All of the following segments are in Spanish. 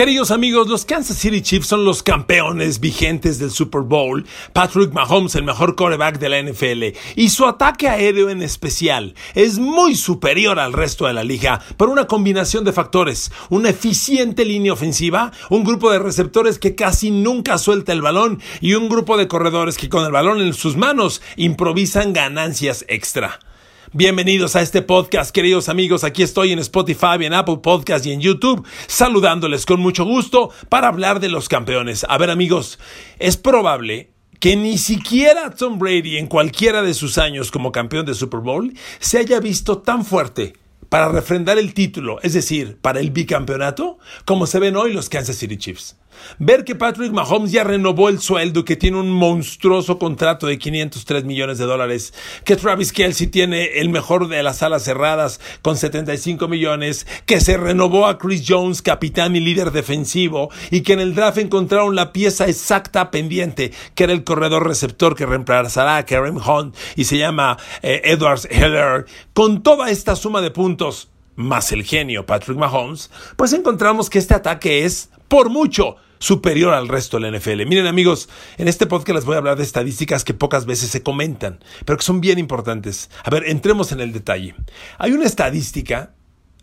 Queridos amigos, los Kansas City Chiefs son los campeones vigentes del Super Bowl. Patrick Mahomes, el mejor quarterback de la NFL, y su ataque aéreo en especial es muy superior al resto de la liga por una combinación de factores. Una eficiente línea ofensiva, un grupo de receptores que casi nunca suelta el balón y un grupo de corredores que con el balón en sus manos improvisan ganancias extra. Bienvenidos a este podcast, queridos amigos. Aquí estoy en Spotify, en Apple Podcast y en YouTube, saludándoles con mucho gusto para hablar de los campeones. A ver, amigos, es probable que ni siquiera Tom Brady en cualquiera de sus años como campeón de Super Bowl se haya visto tan fuerte para refrendar el título, es decir, para el bicampeonato, como se ven hoy los Kansas City Chiefs. Ver que Patrick Mahomes ya renovó el sueldo, que tiene un monstruoso contrato de 503 millones de dólares, que Travis Kelsey tiene el mejor de las alas cerradas con 75 millones, que se renovó a Chris Jones, capitán y líder defensivo, y que en el draft encontraron la pieza exacta pendiente, que era el corredor receptor que reemplazará a Kareem Hunt y se llama eh, Edwards Heller. Con toda esta suma de puntos, más el genio Patrick Mahomes, pues encontramos que este ataque es, por mucho, superior al resto de la NFL. Miren amigos, en este podcast les voy a hablar de estadísticas que pocas veces se comentan, pero que son bien importantes. A ver, entremos en el detalle. Hay una estadística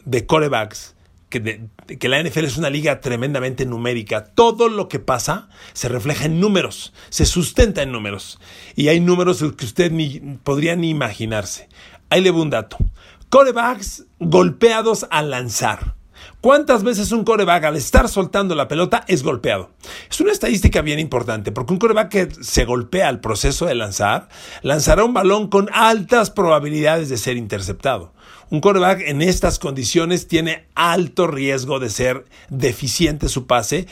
de corebacks que, que, la NFL es una liga tremendamente numérica. Todo lo que pasa se refleja en números, se sustenta en números. Y hay números que usted ni podría ni imaginarse. Ahí le voy un dato. Corebacks golpeados al lanzar. ¿Cuántas veces un coreback al estar soltando la pelota es golpeado? Es una estadística bien importante porque un coreback que se golpea al proceso de lanzar lanzará un balón con altas probabilidades de ser interceptado. Un coreback en estas condiciones tiene alto riesgo de ser deficiente su pase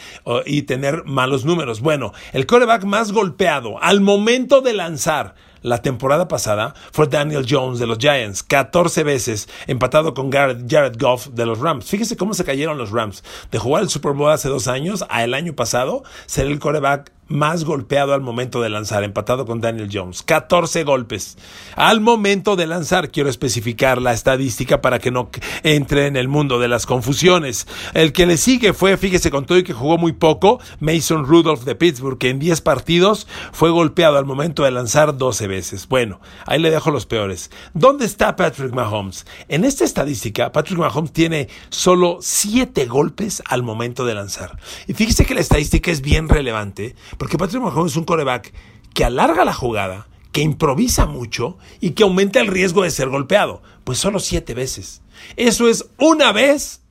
y tener malos números. Bueno, el coreback más golpeado al momento de lanzar la temporada pasada fue Daniel Jones de los Giants, 14 veces empatado con Jared Goff de los Rams. Fíjese cómo se cayeron los Rams. De jugar el Super Bowl hace dos años a el año pasado, ser el coreback más golpeado al momento de lanzar, empatado con Daniel Jones. 14 golpes. Al momento de lanzar, quiero especificar la estadística para que no entre en el mundo de las confusiones. El que le sigue fue, fíjese con todo y que jugó muy poco, Mason Rudolph de Pittsburgh, que en 10 partidos fue golpeado al momento de lanzar 12 veces. Bueno, ahí le dejo los peores. ¿Dónde está Patrick Mahomes? En esta estadística, Patrick Mahomes tiene solo 7 golpes al momento de lanzar. Y fíjese que la estadística es bien relevante porque Patrick Mahomes es un coreback que alarga la jugada, que improvisa mucho y que aumenta el riesgo de ser golpeado. Pues solo siete veces. Eso es una vez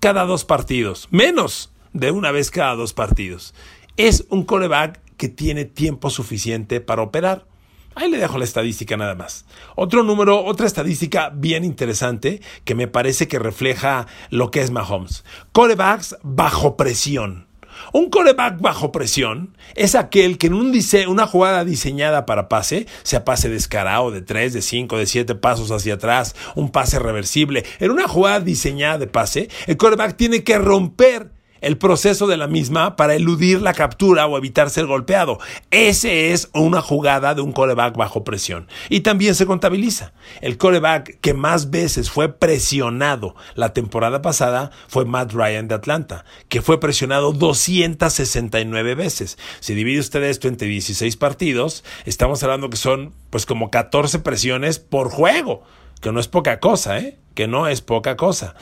cada dos partidos. Menos de una vez cada dos partidos. Es un coreback que tiene tiempo suficiente para operar. Ahí le dejo la estadística nada más. Otro número, otra estadística bien interesante que me parece que refleja lo que es Mahomes. Corebacks bajo presión. Un coreback bajo presión es aquel que en un una jugada diseñada para pase, sea pase descarado de 3, de 5, de 7 pasos hacia atrás, un pase reversible, en una jugada diseñada de pase, el coreback tiene que romper el proceso de la misma para eludir la captura o evitar ser golpeado. Ese es una jugada de un coreback bajo presión. Y también se contabiliza. El coreback que más veces fue presionado la temporada pasada fue Matt Ryan de Atlanta, que fue presionado 269 veces. Si divide usted esto entre 16 partidos, estamos hablando que son pues como 14 presiones por juego que no es poca cosa, ¿eh? Que no es poca cosa.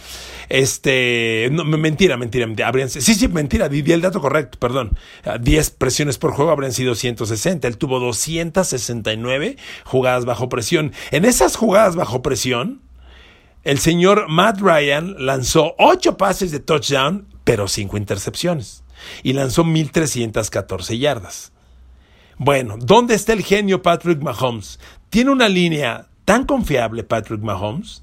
Este, no, mentira, mentira, mentira. Habrían, sí, sí, mentira, di, di, el dato correcto, perdón. 10 presiones por juego habrían sido 160. Él tuvo 269 jugadas bajo presión. En esas jugadas bajo presión, el señor Matt Ryan lanzó 8 pases de touchdown, pero 5 intercepciones. Y lanzó 1314 yardas. Bueno, ¿dónde está el genio Patrick Mahomes? Tiene una línea tan confiable Patrick Mahomes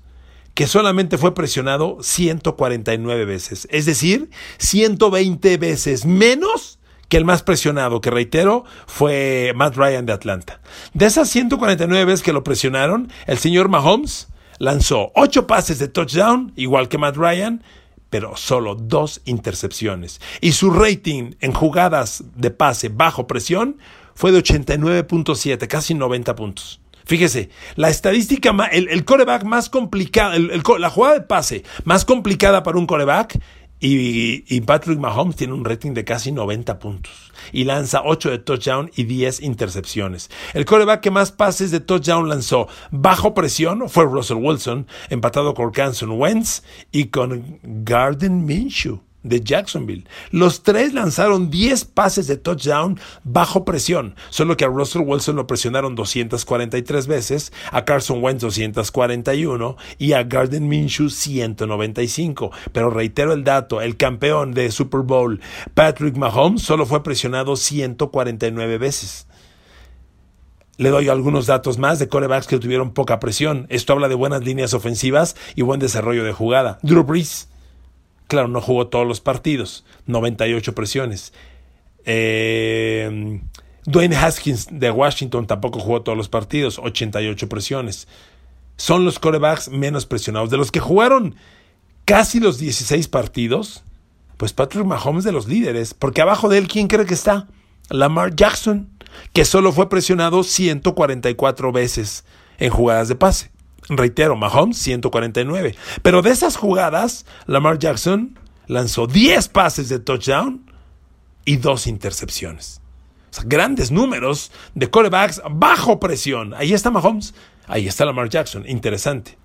que solamente fue presionado 149 veces, es decir, 120 veces menos que el más presionado, que reitero, fue Matt Ryan de Atlanta. De esas 149 veces que lo presionaron, el señor Mahomes lanzó 8 pases de touchdown, igual que Matt Ryan, pero solo dos intercepciones. Y su rating en jugadas de pase bajo presión fue de 89.7, casi 90 puntos. Fíjese, la estadística, el, coreback más complicado, la jugada de pase más complicada para un coreback y, Patrick Mahomes tiene un rating de casi 90 puntos y lanza 8 de touchdown y 10 intercepciones. El coreback que más pases de touchdown lanzó bajo presión fue Russell Wilson, empatado con Canson Wentz y con Garden Minshew de Jacksonville. Los tres lanzaron 10 pases de touchdown bajo presión, solo que a Russell Wilson lo presionaron 243 veces, a Carson Wentz 241 y a Garden Minshew 195. Pero reitero el dato, el campeón de Super Bowl, Patrick Mahomes, solo fue presionado 149 veces. Le doy algunos datos más de corebacks que tuvieron poca presión. Esto habla de buenas líneas ofensivas y buen desarrollo de jugada. Drew Brees, Claro, no jugó todos los partidos, 98 presiones. Eh, Dwayne Haskins de Washington tampoco jugó todos los partidos, 88 presiones. Son los corebacks menos presionados. De los que jugaron casi los 16 partidos, pues Patrick Mahomes de los líderes, porque abajo de él, ¿quién cree que está? Lamar Jackson, que solo fue presionado 144 veces en jugadas de pase. Reitero, Mahomes 149. Pero de esas jugadas, Lamar Jackson lanzó 10 pases de touchdown y dos intercepciones. O sea, grandes números de corebacks bajo presión. Ahí está Mahomes, ahí está Lamar Jackson. Interesante.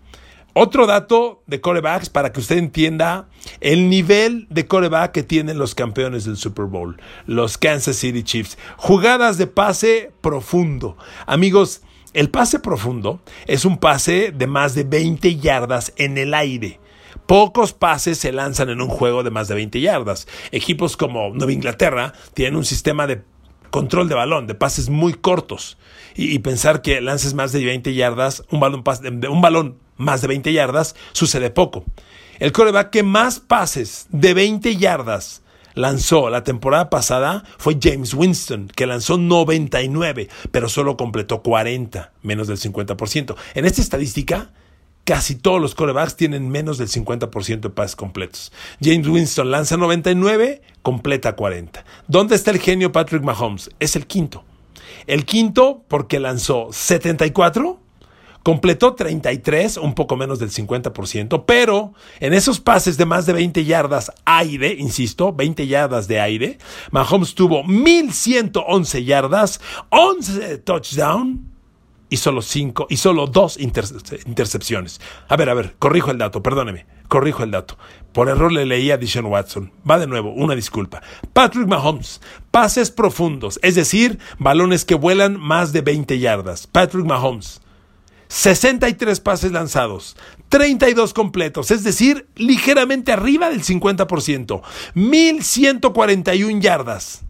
Otro dato de corebacks para que usted entienda el nivel de coreback que tienen los campeones del Super Bowl, los Kansas City Chiefs. Jugadas de pase profundo. Amigos, el pase profundo es un pase de más de 20 yardas en el aire. Pocos pases se lanzan en un juego de más de 20 yardas. Equipos como Nueva Inglaterra tienen un sistema de control de balón, de pases muy cortos. Y, pensar que lances más de 20 yardas, un balón, un balón más de 20 yardas, sucede poco. El coreback que más pases de 20 yardas lanzó la temporada pasada fue James Winston, que lanzó 99, pero solo completó 40, menos del 50%. En esta estadística, casi todos los corebacks tienen menos del 50% de pases completos. James Winston lanza 99, completa 40. ¿Dónde está el genio Patrick Mahomes? Es el quinto. El quinto porque lanzó 74 Completó 33, un poco menos del 50%, pero en esos pases de más de 20 yardas aire, insisto, 20 yardas de aire, Mahomes tuvo 1111 yardas, 11 touchdown y solo 5 y solo 2 intercepciones. A ver, a ver, corrijo el dato, perdóneme, corrijo el dato. Por error le leí a Dishon Watson. Va de nuevo, una disculpa. Patrick Mahomes, pases profundos, es decir, balones que vuelan más de 20 yardas. Patrick Mahomes, 63 pases lanzados, 32 completos, es decir, ligeramente arriba del 50%, 1141 yardas,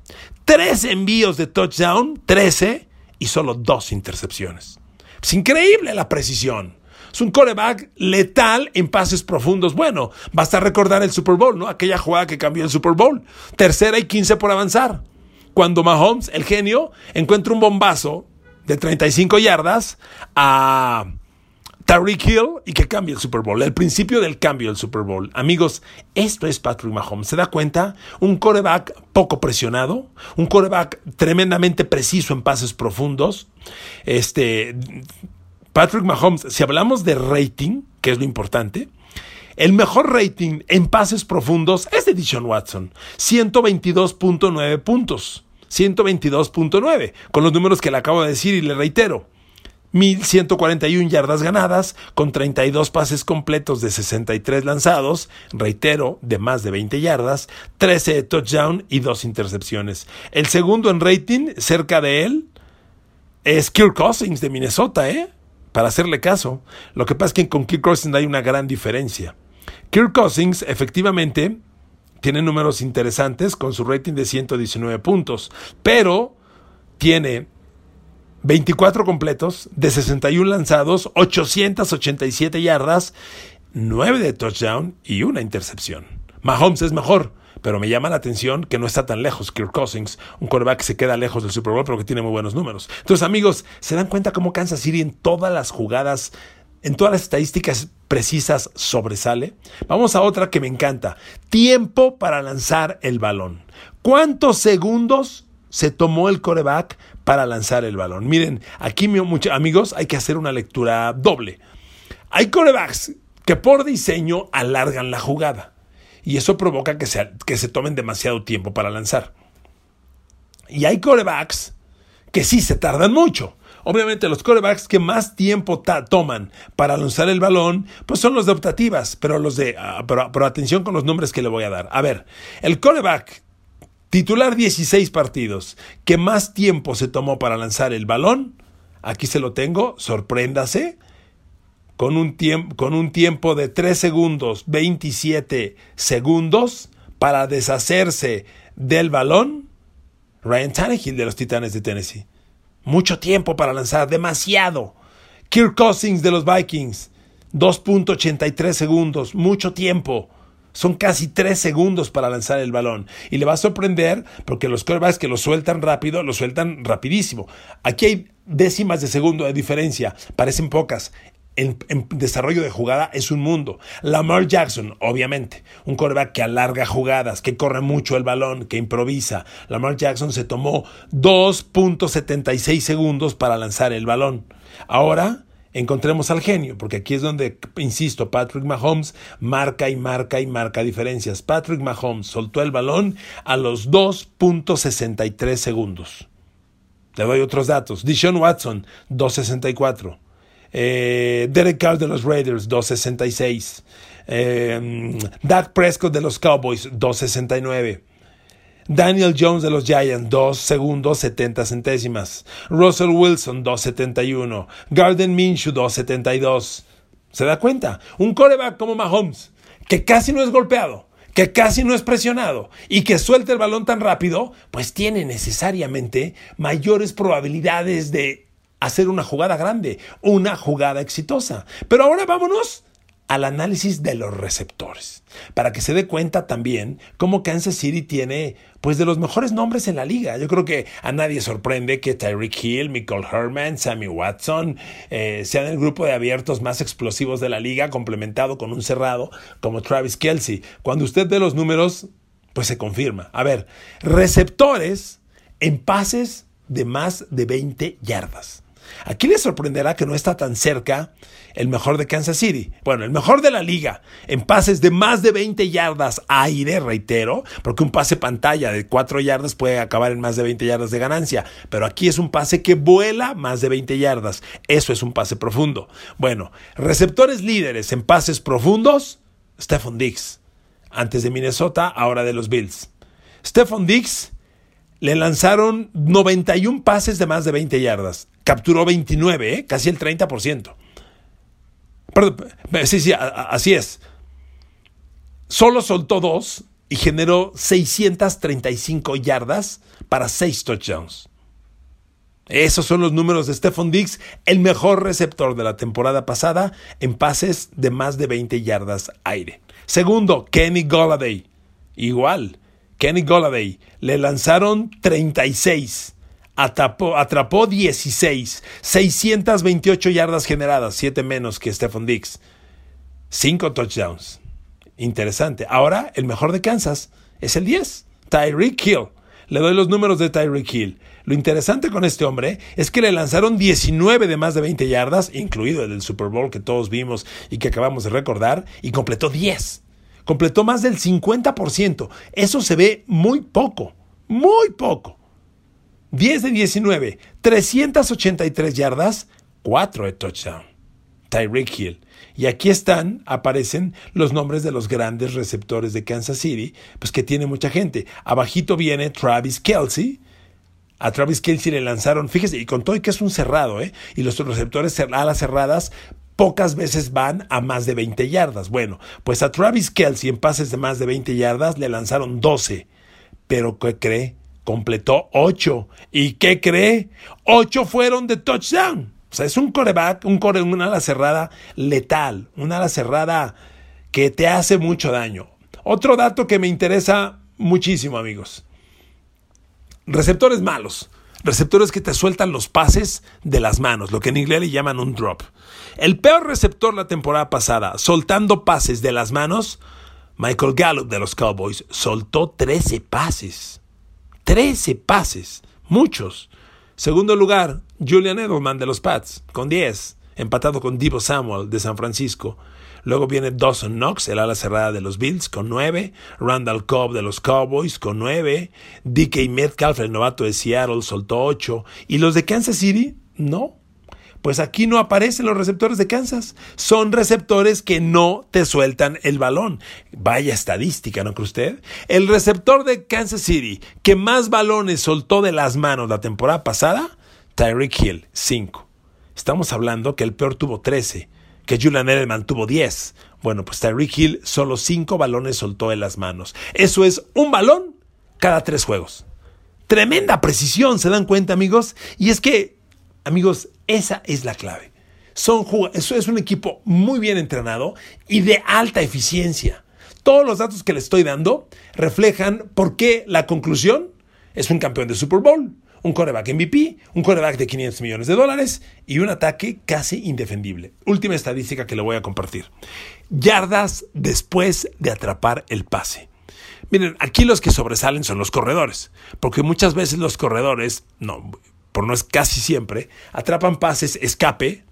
3 envíos de touchdown, 13 y solo 2 intercepciones. Es increíble la precisión. Es un coreback letal en pases profundos. Bueno, basta recordar el Super Bowl, ¿no? Aquella jugada que cambió el Super Bowl. Tercera y 15 por avanzar. Cuando Mahomes, el genio, encuentra un bombazo de 35 yardas a Tariq Hill y que cambie el Super Bowl. El principio del cambio del Super Bowl. Amigos, esto es Patrick Mahomes. ¿Se da cuenta? Un coreback poco presionado, un coreback tremendamente preciso en pases profundos. Este, Patrick Mahomes, si hablamos de rating, que es lo importante, el mejor rating en pases profundos es de Dishon Watson, 122.9 puntos. 122.9, con los números que le acabo de decir y le reitero. 1.141 yardas ganadas, con 32 pases completos de 63 lanzados, reitero, de más de 20 yardas, 13 de touchdown y 2 intercepciones. El segundo en rating, cerca de él, es Kirk Cousins de Minnesota, ¿eh? Para hacerle caso. Lo que pasa es que con Kirk Cousins hay una gran diferencia. Kirk Cousins, efectivamente, tiene números interesantes con su rating de 119 puntos, pero tiene 24 completos de 61 lanzados, 887 yardas, 9 de touchdown y una intercepción. Mahomes es mejor, pero me llama la atención que no está tan lejos Kirk Cousins, un quarterback que se queda lejos del Super Bowl pero que tiene muy buenos números. Entonces, amigos, ¿se dan cuenta cómo Kansas City en todas las jugadas en todas las estadísticas precisas sobresale. Vamos a otra que me encanta. Tiempo para lanzar el balón. ¿Cuántos segundos se tomó el coreback para lanzar el balón? Miren, aquí, amigos, hay que hacer una lectura doble. Hay corebacks que por diseño alargan la jugada y eso provoca que se, que se tomen demasiado tiempo para lanzar. Y hay corebacks que sí se tardan mucho. Obviamente los corebacks que más tiempo toman para lanzar el balón, pues son los de optativas, pero los de, ah, pero, atención con los nombres que le voy a dar. A ver, el coreback titular 16 partidos, que más tiempo se tomó para lanzar el balón, aquí se lo tengo, sorpréndase, con un, con un tiempo de 3 segundos, 27 segundos para deshacerse del balón, Ryan Tannehill de los Titanes de Tennessee. Mucho tiempo para lanzar, demasiado. Kirk Cousins de los Vikings, 2.83 segundos, mucho tiempo. Son casi 3 segundos para lanzar el balón. Y le va a sorprender porque los quarterbacks que lo sueltan rápido, lo sueltan rapidísimo. Aquí hay décimas de segundo de diferencia, parecen pocas en, desarrollo de jugada es un mundo. Lamar Jackson, obviamente, un quarterback que alarga jugadas, que corre mucho el balón, que improvisa. Lamar Jackson se tomó 2.76 segundos para lanzar el balón. Ahora encontremos al genio, porque aquí es donde, insisto, Patrick Mahomes marca y marca y marca diferencias. Patrick Mahomes soltó el balón a los 2.63 segundos. Le doy otros datos. Dishon Watson, 2.64. Eh, Derek Carr de los Raiders, 266. Eh, Dak Prescott de los Cowboys, 269. Daniel Jones de los Giants, 2 segundos 70 centésimas. Russell Wilson, 271. Garden Minshew, 272. ¿Se da cuenta? Un coreback como Mahomes, que casi no es golpeado, que casi no es presionado y que suelta el balón tan rápido, pues tiene necesariamente mayores probabilidades de hacer una jugada grande, una jugada exitosa. Pero ahora vámonos al análisis de los receptores, para que se dé cuenta también cómo Kansas City tiene pues de los mejores nombres en la liga. Yo creo que a nadie sorprende que Tyreek Hill, Michael Herman, Sammy Watson eh, sean el grupo de abiertos más explosivos de la liga, complementado con un cerrado como Travis Kelsey. Cuando usted ve los números, pues se confirma. A ver, receptores en pases de más de 20 yardas. Aquí les sorprenderá que no está tan cerca el mejor de Kansas City. Bueno, el mejor de la liga en pases de más de 20 yardas aire, reitero, porque un pase pantalla de 4 yardas puede acabar en más de 20 yardas de ganancia, pero aquí es un pase que vuela más de 20 yardas. Eso es un pase profundo. Bueno, receptores líderes en pases profundos, Stephon Diggs. Antes de Minnesota, ahora de los Bills. Stephon Diggs le lanzaron 91 pases de más de 20 yardas. Capturó 29, ¿eh? casi el 30%. Perdón, sí, sí, así es. Solo soltó dos y generó 635 yardas para 6 touchdowns. Esos son los números de Stephon Diggs, el mejor receptor de la temporada pasada en pases de más de 20 yardas aire. Segundo, Kenny Golladay. Igual, Kenny Golladay le lanzaron 36. atrapó, atrapó 16, 628 yardas generadas, 7 menos que Stephon Diggs, 5 touchdowns. Interesante. Ahora, el mejor de Kansas es el 10, Tyreek Hill. Le doy los números de Tyreek Hill. Lo interesante con este hombre es que le lanzaron 19 de más de 20 yardas, incluido el del Super Bowl que todos vimos y que acabamos de recordar, y completó 10. Completó más del 50%. Eso se ve muy poco, muy poco. 10 de 19, 383 yardas, 4 de touchdown. Tyreek Hill. Y aquí están, aparecen los nombres de los grandes receptores de Kansas City, pues que tiene mucha gente. Abajito viene Travis Kelsey. A Travis Kelsey le lanzaron, fíjese, y con todo y que es un cerrado, ¿eh? Y los receptores a las cerradas pocas veces van a más de 20 yardas. Bueno, pues a Travis Kelsey en pases de más de 20 yardas le lanzaron 12. Pero ¿qué cree? Completó 8. ¿Y qué cree? 8 fueron de touchdown. O sea, es un coreback, un core, una ala cerrada letal, una ala cerrada que te hace mucho daño. Otro dato que me interesa muchísimo, amigos. Receptores malos. Receptores que te sueltan los pases de las manos, lo que en inglés le llaman un drop. El peor receptor la temporada pasada, soltando pases de las manos, Michael Gallup de los Cowboys, soltó 13 pases. 13 pases. Muchos. Segundo lugar, Julian Edelman de los Pats, con 10, empatado con Divo Samuel de San Francisco. Luego viene Dawson Knox, el ala cerrada de los Bills, con 9. Randall Cobb de los Cowboys, con 9. DK Metcalf, el novato de Seattle, soltó 8. ¿Y los de Kansas City? No. Pues aquí no aparecen los receptores de Kansas. Son receptores que no te sueltan el balón. Vaya estadística, ¿no cree usted? El receptor de Kansas City que más balones soltó de las manos la temporada pasada, Tyreek Hill, 5. Estamos hablando que el peor tuvo 13, que Julian Edelman tuvo 10. Bueno, pues Tyreek Hill solo 5 balones soltó de las manos. Eso es un balón cada 3 juegos. Tremenda precisión, ¿se dan cuenta, amigos? Y es que Amigos, esa es la clave. Son eso es un equipo muy bien entrenado y de alta eficiencia. Todos los datos que les estoy dando reflejan por qué la conclusión es un campeón de Super Bowl, un coreback MVP, un coreback de 500 millones de dólares y un ataque casi indefendible. Última estadística que le voy a compartir. Yardas después de atrapar el pase. Miren, aquí los que sobresalen son los corredores, porque muchas veces los corredores, no, por no es casi siempre, atrapan pases escape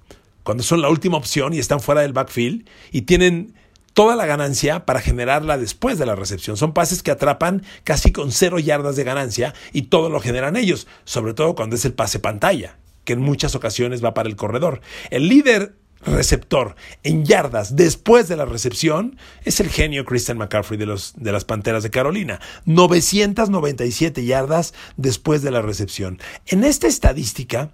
cuando son la última opción y están fuera del backfield y tienen toda la ganancia para generarla después de la recepción. Son pases que atrapan casi con cero yardas de ganancia y todo lo generan ellos, sobre todo cuando es el pase pantalla, que en muchas ocasiones va para el corredor. El líder receptor en yardas después de la recepción es el genio Christian McCaffrey de, los, de las Panteras de Carolina. 997 yardas después de la recepción. En esta estadística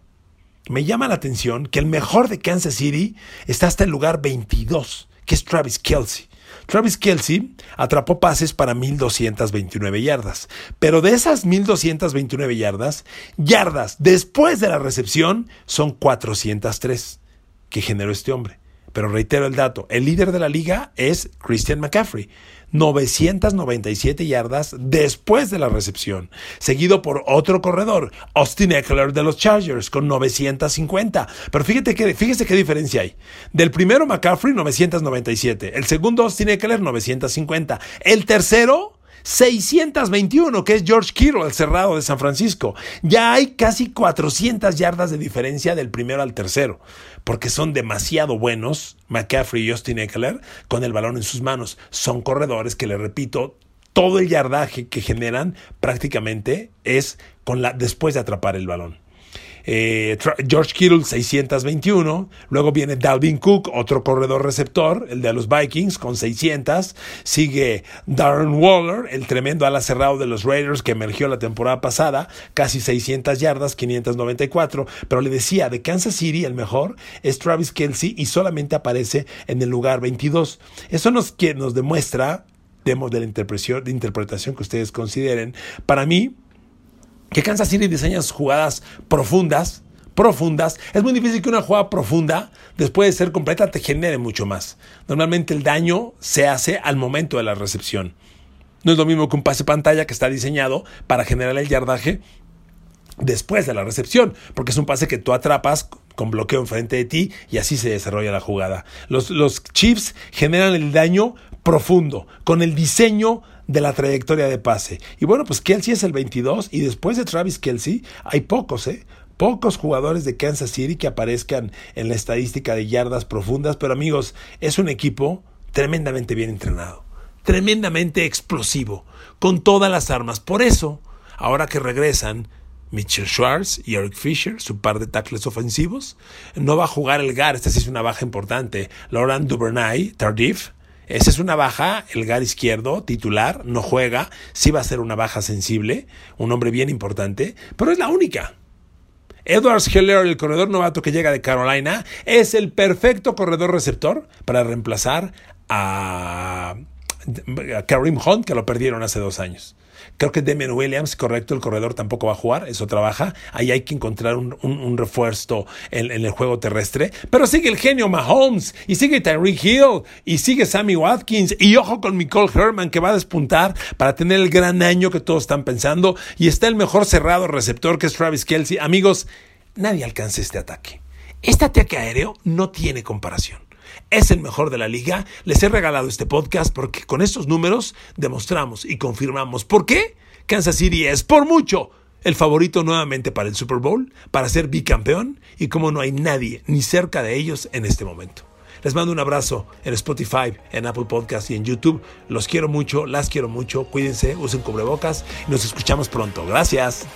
me llama la atención que el mejor de Kansas City está hasta el lugar 22, que es Travis Kelsey. Travis Kelsey atrapó pases para 1.229 yardas, pero de esas 1.229 yardas, yardas después de la recepción son 403 que generó este hombre. Pero reitero el dato, el líder de la liga es Christian McCaffrey, 997 yardas después de la recepción, seguido por otro corredor, Austin Eckler de los Chargers, con 950. Pero fíjate que, fíjese qué diferencia hay. Del primero McCaffrey, 997. El segundo Austin Eckler, 950. El tercero, 621, que es George Kittle, el cerrado de San Francisco. Ya hay casi 400 yardas de diferencia del primero al tercero, porque son demasiado buenos, McCaffrey y Austin Eckler, con el balón en sus manos. Son corredores que, le repito, todo el yardaje que generan prácticamente es con la, después de atrapar el balón. Eh, George Kittle 621, luego viene Dalvin Cook, otro corredor receptor, el de los Vikings con 600, sigue Darren Waller, el tremendo ala cerrado de los Raiders que emergió la temporada pasada, casi 600 yardas, 594, pero le decía, de Kansas City el mejor es Travis Kelsey y solamente aparece en el lugar 22. Eso nos, nos demuestra, demos de la interpretación, de interpretación que ustedes consideren, para mí, que Kansas City diseña sus jugadas profundas, profundas. Es muy difícil que una jugada profunda, después de ser completa, te genere mucho más. Normalmente el daño se hace al momento de la recepción. No es lo mismo que un pase pantalla que está diseñado para generar el yardaje después de la recepción, porque es un pase que tú atrapas con bloqueo enfrente de ti y así se desarrolla la jugada. Los, los generan el daño profundo, con el diseño de la trayectoria de pase. Y bueno, pues Kelsey es el 22 y después de Travis Kelsey hay pocos, ¿eh? Pocos jugadores de Kansas City que aparezcan en la estadística de yardas profundas, pero amigos, es un equipo tremendamente bien entrenado, tremendamente explosivo, con todas las armas. Por eso, ahora que regresan, Mitchell Schwartz y Eric Fisher, su par de tackles ofensivos. No va a jugar el GAR, esta sí es una baja importante. Laurent Duvernay, Tardif, esa es una baja, el GAR izquierdo, titular, no juega, sí va a ser una baja sensible, un hombre bien importante, pero es la única. Edwards Heller, el corredor novato que llega de Carolina, es el perfecto corredor receptor para reemplazar a, Karim Hunt, que lo perdieron hace dos años. Creo que Demian Williams, correcto, el corredor tampoco va a jugar, eso trabaja. Ahí hay que encontrar un, refuerzo en, el juego terrestre. Pero sigue el genio Mahomes, y sigue Tyreek Hill, y sigue Sammy Watkins, y ojo con Nicole Herman que va a despuntar para tener el gran año que todos están pensando. Y está el mejor cerrado receptor que es Travis Kelsey. Amigos, nadie alcanza este ataque. Este ataque aéreo no tiene comparación es el mejor de la liga. Les he regalado este podcast porque con estos números demostramos y confirmamos por qué Kansas City es por mucho el favorito nuevamente para el Super Bowl, para ser bicampeón y como no hay nadie ni cerca de ellos en este momento. Les mando un abrazo en Spotify, en Apple Podcast y en YouTube. Los quiero mucho, las quiero mucho. Cuídense, usen cubrebocas y nos escuchamos pronto. Gracias.